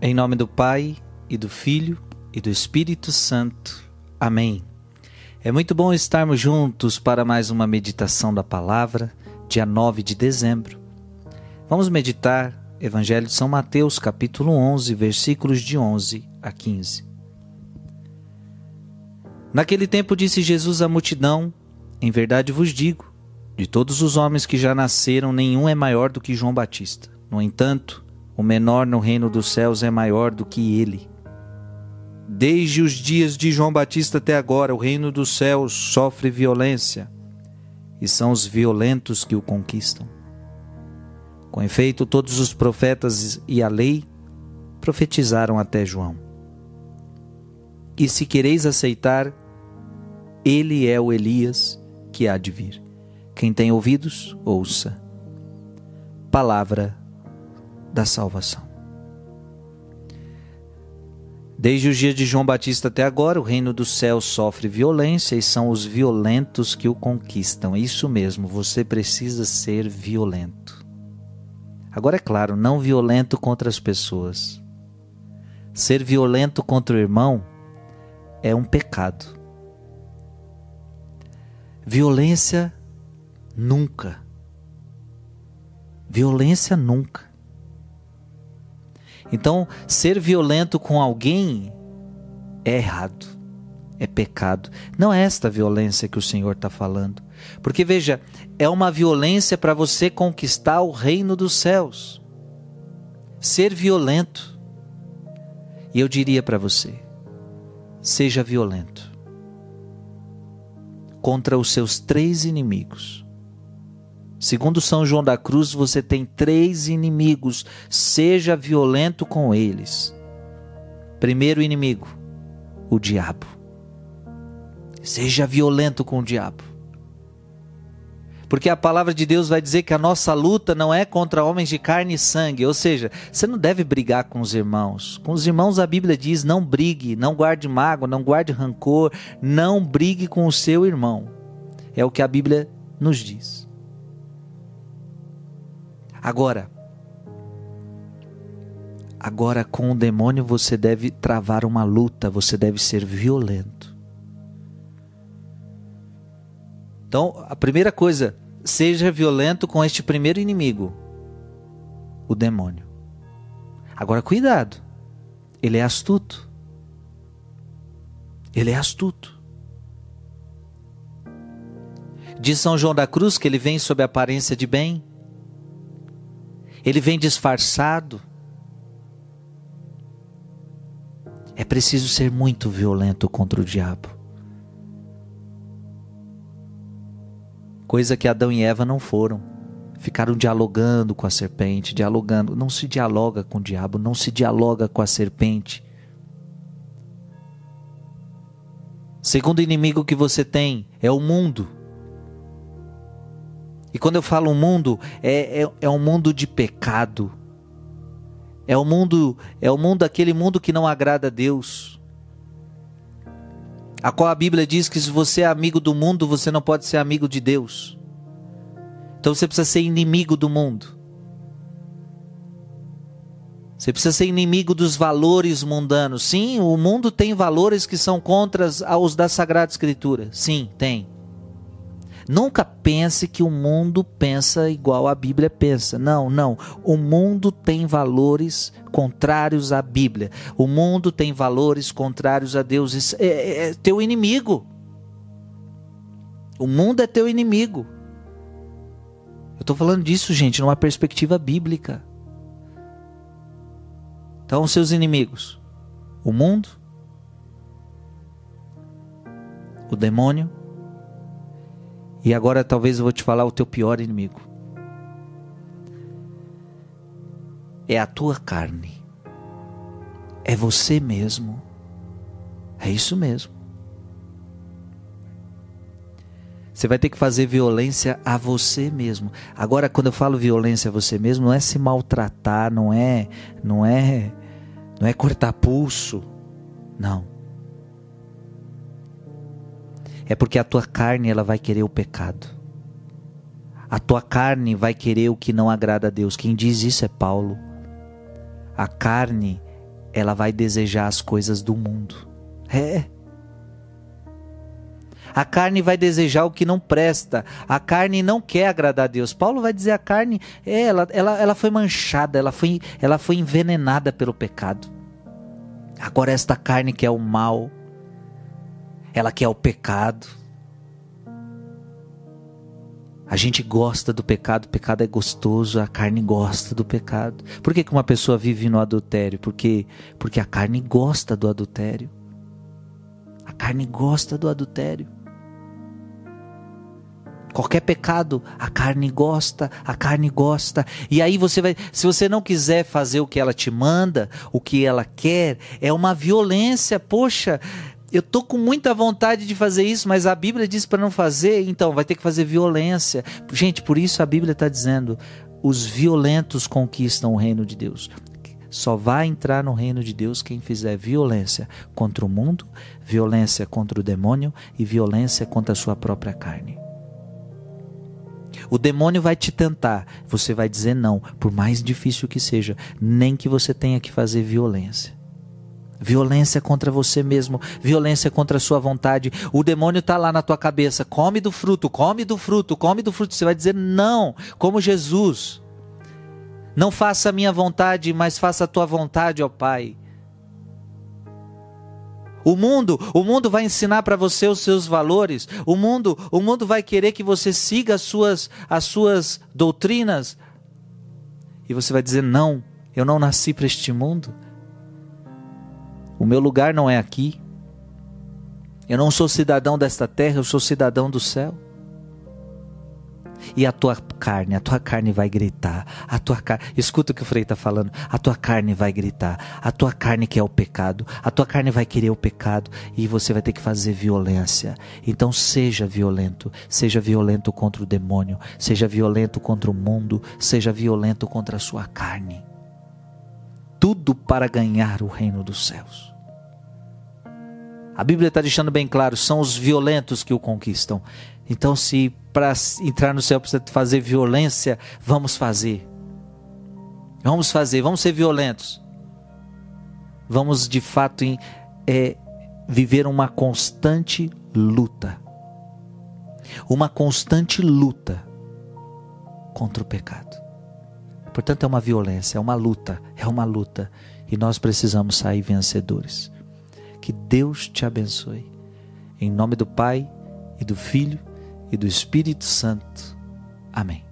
Em nome do Pai e do Filho e do Espírito Santo. Amém. É muito bom estarmos juntos para mais uma meditação da palavra, dia 9 de dezembro. Vamos meditar Evangelho de São Mateus, capítulo 11, versículos de 11 a 15. Naquele tempo disse Jesus à multidão: Em verdade vos digo, de todos os homens que já nasceram, nenhum é maior do que João Batista. No entanto, o menor no reino dos céus é maior do que ele. Desde os dias de João Batista até agora, o reino dos céus sofre violência, e são os violentos que o conquistam. Com efeito, todos os profetas e a lei profetizaram até João. E se quereis aceitar, ele é o Elias que há de vir. Quem tem ouvidos, ouça. Palavra da salvação. Desde os dias de João Batista até agora, o reino dos céus sofre violência e são os violentos que o conquistam. Isso mesmo, você precisa ser violento. Agora, é claro, não violento contra as pessoas. Ser violento contra o irmão é um pecado. Violência nunca. Violência nunca. Então, ser violento com alguém é errado, é pecado. Não é esta violência que o Senhor está falando. Porque veja, é uma violência para você conquistar o reino dos céus. Ser violento. E eu diria para você: seja violento contra os seus três inimigos Segundo São João da Cruz, você tem três inimigos. Seja violento com eles. Primeiro inimigo, o diabo. Seja violento com o diabo. Porque a palavra de Deus vai dizer que a nossa luta não é contra homens de carne e sangue. Ou seja, você não deve brigar com os irmãos. Com os irmãos a Bíblia diz: não brigue, não guarde mágoa, não guarde rancor, não brigue com o seu irmão. É o que a Bíblia nos diz. Agora, agora com o demônio você deve travar uma luta, você deve ser violento. Então, a primeira coisa, seja violento com este primeiro inimigo, o demônio. Agora, cuidado, ele é astuto. Ele é astuto. Diz São João da Cruz que ele vem sob a aparência de bem, ele vem disfarçado. É preciso ser muito violento contra o diabo. Coisa que Adão e Eva não foram. Ficaram dialogando com a serpente, dialogando. Não se dialoga com o diabo, não se dialoga com a serpente. Segundo inimigo que você tem é o mundo. E quando eu falo um mundo, é, é, é um mundo de pecado. É o mundo, é o mundo aquele mundo que não agrada a Deus. A qual a Bíblia diz que se você é amigo do mundo, você não pode ser amigo de Deus. Então você precisa ser inimigo do mundo. Você precisa ser inimigo dos valores mundanos. Sim, o mundo tem valores que são contra os da Sagrada Escritura. Sim, tem. Nunca pense que o mundo pensa igual a Bíblia pensa. Não, não. O mundo tem valores contrários à Bíblia. O mundo tem valores contrários a Deus. É, é, é teu inimigo. O mundo é teu inimigo. Eu estou falando disso, gente, numa perspectiva bíblica. Então, seus inimigos: o mundo, o demônio e agora talvez eu vou te falar o teu pior inimigo. É a tua carne. É você mesmo. É isso mesmo. Você vai ter que fazer violência a você mesmo. Agora, quando eu falo violência a você mesmo, não é se maltratar, não é, não é, não é cortar pulso, não é porque a tua carne ela vai querer o pecado. A tua carne vai querer o que não agrada a Deus. Quem diz isso é Paulo. A carne ela vai desejar as coisas do mundo. É. A carne vai desejar o que não presta. A carne não quer agradar a Deus. Paulo vai dizer a carne, é, ela, ela, ela foi manchada, ela foi, ela foi envenenada pelo pecado. Agora esta carne quer o mal. Ela quer o pecado. A gente gosta do pecado, o pecado é gostoso, a carne gosta do pecado. Por que, que uma pessoa vive no adultério? Porque, porque a carne gosta do adultério. A carne gosta do adultério. Qualquer pecado, a carne gosta, a carne gosta. E aí você vai, se você não quiser fazer o que ela te manda, o que ela quer, é uma violência. Poxa, eu tô com muita vontade de fazer isso, mas a Bíblia diz para não fazer, então vai ter que fazer violência. Gente, por isso a Bíblia está dizendo: os violentos conquistam o reino de Deus. Só vai entrar no reino de Deus quem fizer violência contra o mundo, violência contra o demônio e violência contra a sua própria carne. O demônio vai te tentar, você vai dizer não, por mais difícil que seja, nem que você tenha que fazer violência. Violência contra você mesmo, violência contra a sua vontade. O demônio está lá na tua cabeça. Come do fruto, come do fruto, come do fruto. Você vai dizer não, como Jesus. Não faça a minha vontade, mas faça a tua vontade, ó Pai. O mundo, o mundo vai ensinar para você os seus valores. O mundo, o mundo vai querer que você siga as suas as suas doutrinas. E você vai dizer não, eu não nasci para este mundo. O meu lugar não é aqui. Eu não sou cidadão desta terra, eu sou cidadão do céu. E a tua carne, a tua carne vai gritar. A tua carne, escuta o que o Frei está falando. A tua carne vai gritar. A tua carne quer o pecado. A tua carne vai querer o pecado e você vai ter que fazer violência. Então seja violento, seja violento contra o demônio, seja violento contra o mundo, seja violento contra a sua carne tudo para ganhar o reino dos céus. A Bíblia está deixando bem claro: são os violentos que o conquistam. Então, se para entrar no céu precisa fazer violência, vamos fazer. Vamos fazer, vamos ser violentos. Vamos de fato é, viver uma constante luta. Uma constante luta contra o pecado. Portanto, é uma violência, é uma luta, é uma luta. E nós precisamos sair vencedores. Que Deus te abençoe. Em nome do Pai, e do Filho, e do Espírito Santo. Amém.